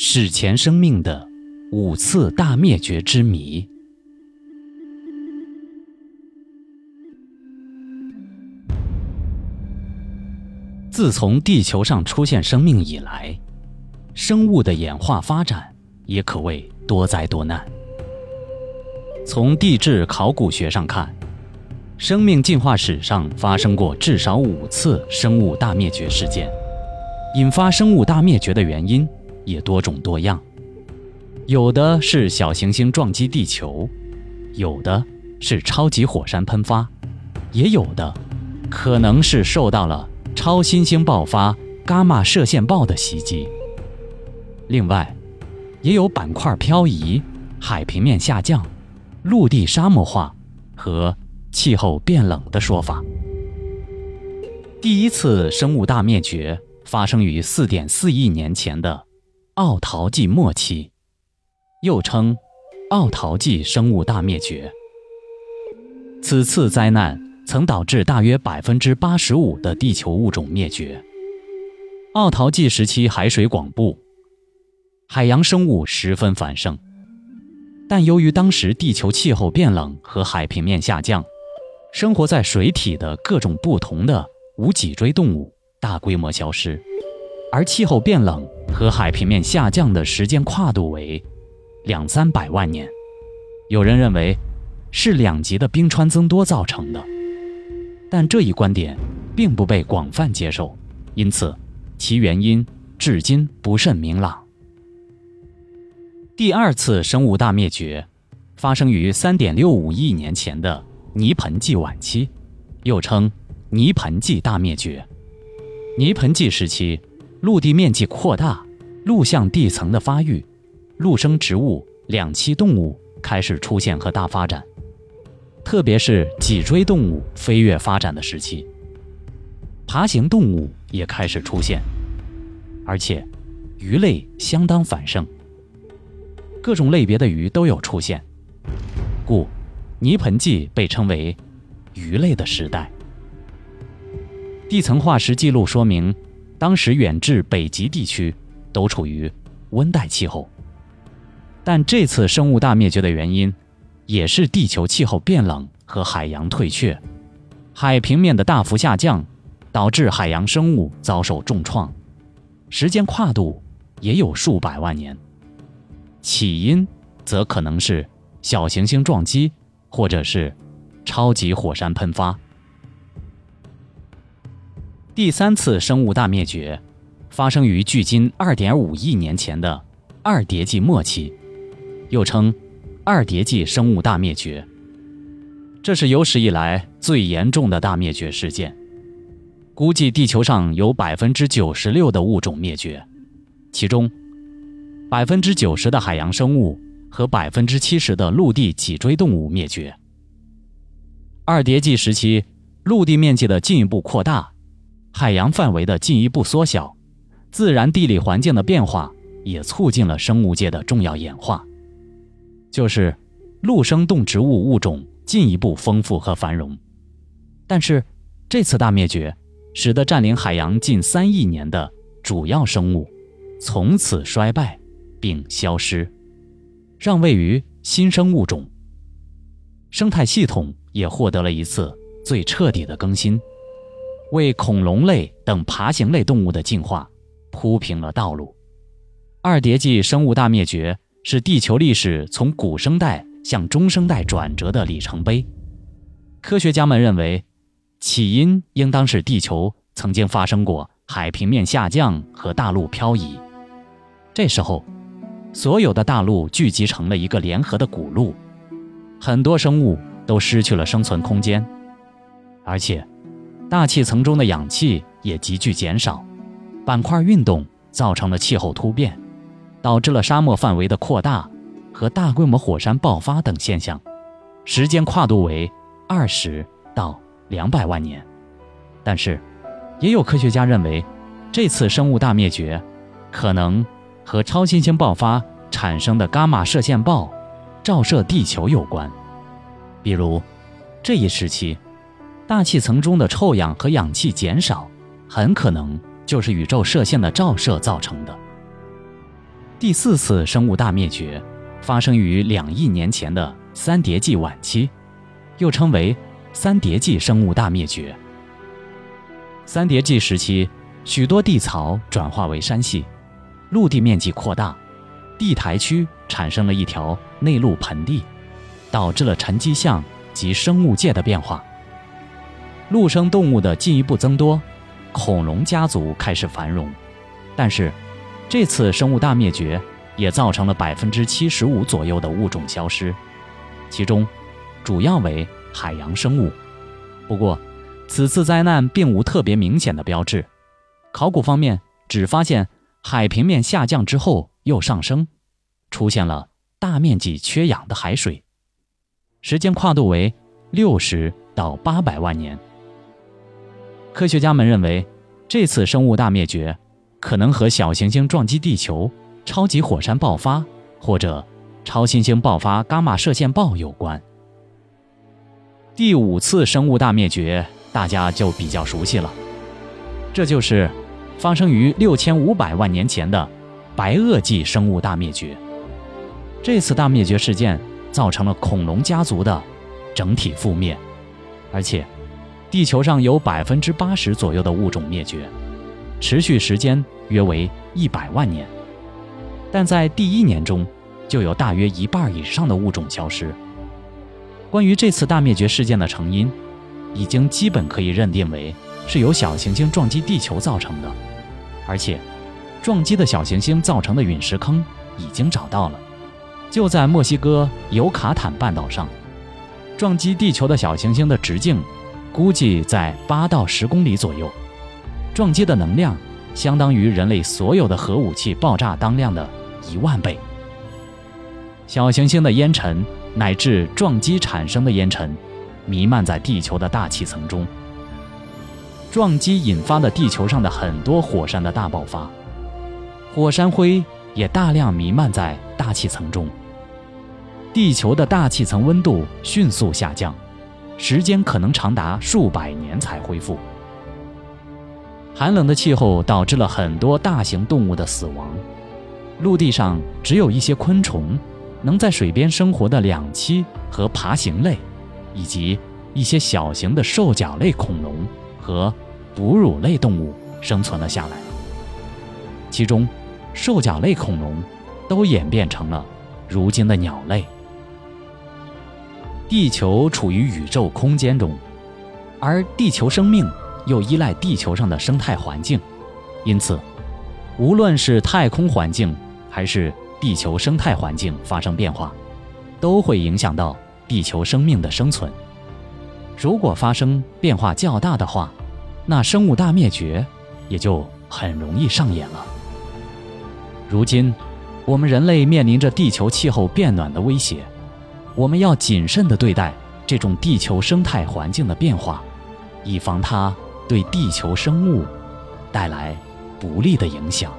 史前生命的五次大灭绝之谜。自从地球上出现生命以来，生物的演化发展也可谓多灾多难。从地质考古学上看，生命进化史上发生过至少五次生物大灭绝事件，引发生物大灭绝的原因。也多种多样，有的是小行星撞击地球，有的是超级火山喷发，也有的可能是受到了超新星爆发、伽马射线暴的袭击。另外，也有板块漂移、海平面下降、陆地沙漠化和气候变冷的说法。第一次生物大灭绝发生于4.4亿年前的。奥陶纪末期，又称奥陶纪生物大灭绝。此次灾难曾导致大约百分之八十五的地球物种灭绝。奥陶纪时期海水广布，海洋生物十分繁盛，但由于当时地球气候变冷和海平面下降，生活在水体的各种不同的无脊椎动物大规模消失，而气候变冷。和海平面下降的时间跨度为两三百万年，有人认为是两极的冰川增多造成的，但这一观点并不被广泛接受，因此其原因至今不甚明朗。第二次生物大灭绝发生于三点六五亿年前的泥盆纪晚期，又称泥盆纪大灭绝。泥盆纪时期。陆地面积扩大，陆相地层的发育，陆生植物、两栖动物开始出现和大发展，特别是脊椎动物飞跃发展的时期，爬行动物也开始出现，而且鱼类相当繁盛，各种类别的鱼都有出现，故泥盆纪被称为鱼类的时代。地层化石记录说明。当时远至北极地区都处于温带气候，但这次生物大灭绝的原因也是地球气候变冷和海洋退却，海平面的大幅下降导致海洋生物遭受重创，时间跨度也有数百万年。起因则可能是小行星撞击，或者是超级火山喷发。第三次生物大灭绝，发生于距今二点五亿年前的二叠纪末期，又称二叠纪生物大灭绝。这是有史以来最严重的大灭绝事件，估计地球上有百分之九十六的物种灭绝，其中百分之九十的海洋生物和百分之七十的陆地脊椎动物灭绝。二叠纪时期，陆地面积的进一步扩大。海洋范围的进一步缩小，自然地理环境的变化也促进了生物界的重要演化，就是陆生动植物物种进一步丰富和繁荣。但是，这次大灭绝使得占领海洋近三亿年的主要生物从此衰败并消失，让位于新生物种，生态系统也获得了一次最彻底的更新。为恐龙类等爬行类动物的进化铺平了道路。二叠纪生物大灭绝是地球历史从古生代向中生代转折的里程碑。科学家们认为，起因应当是地球曾经发生过海平面下降和大陆漂移。这时候，所有的大陆聚集成了一个联合的古陆，很多生物都失去了生存空间，而且。大气层中的氧气也急剧减少，板块运动造成了气候突变，导致了沙漠范围的扩大和大规模火山爆发等现象，时间跨度为二十到两百万年。但是，也有科学家认为，这次生物大灭绝可能和超新星爆发产生的伽马射线暴照射地球有关，比如这一时期。大气层中的臭氧和氧气减少，很可能就是宇宙射线的照射造成的。第四次生物大灭绝发生于两亿年前的三叠纪晚期，又称为三叠纪生物大灭绝。三叠纪时期，许多地槽转化为山系，陆地面积扩大，地台区产生了一条内陆盆地，导致了沉积象及生物界的变化。陆生动物的进一步增多，恐龙家族开始繁荣，但是。这次生物大灭绝也造成了百分之七十五左右的物种消失，其中主要为海洋生物。不过，此次灾难并无特别明显的标志。考古方面只发现海平面下降之后又上升，出现了大面积缺氧的海水，时间跨度为六十到八百万年。科学家们认为，这次生物大灭绝。可能和小行星撞击地球、超级火山爆发或者超新星爆发伽马射线暴有关。第五次生物大灭绝，大家就比较熟悉了，这就是发生于六千五百万年前的白垩纪生物大灭绝。这次大灭绝事件造成了恐龙家族的整体覆灭，而且地球上有百分之八十左右的物种灭绝。持续时间约为一百万年，但在第一年中，就有大约一半以上的物种消失。关于这次大灭绝事件的成因，已经基本可以认定为是由小行星撞击地球造成的，而且，撞击的小行星造成的陨石坑已经找到了，就在墨西哥尤卡坦半岛上。撞击地球的小行星的直径，估计在八到十公里左右。撞击的能量相当于人类所有的核武器爆炸当量的一万倍。小行星的烟尘乃至撞击产生的烟尘，弥漫在地球的大气层中。撞击引发了地球上的很多火山的大爆发，火山灰也大量弥漫在大气层中。地球的大气层温度迅速下降，时间可能长达数百年才恢复。寒冷的气候导致了很多大型动物的死亡，陆地上只有一些昆虫，能在水边生活的两栖和爬行类，以及一些小型的兽脚类恐龙和哺乳类动物生存了下来。其中，兽脚类恐龙都演变成了如今的鸟类。地球处于宇宙空间中，而地球生命。又依赖地球上的生态环境，因此，无论是太空环境还是地球生态环境发生变化，都会影响到地球生命的生存。如果发生变化较大的话，那生物大灭绝也就很容易上演了。如今，我们人类面临着地球气候变暖的威胁，我们要谨慎地对待这种地球生态环境的变化，以防它。对地球生物带来不利的影响。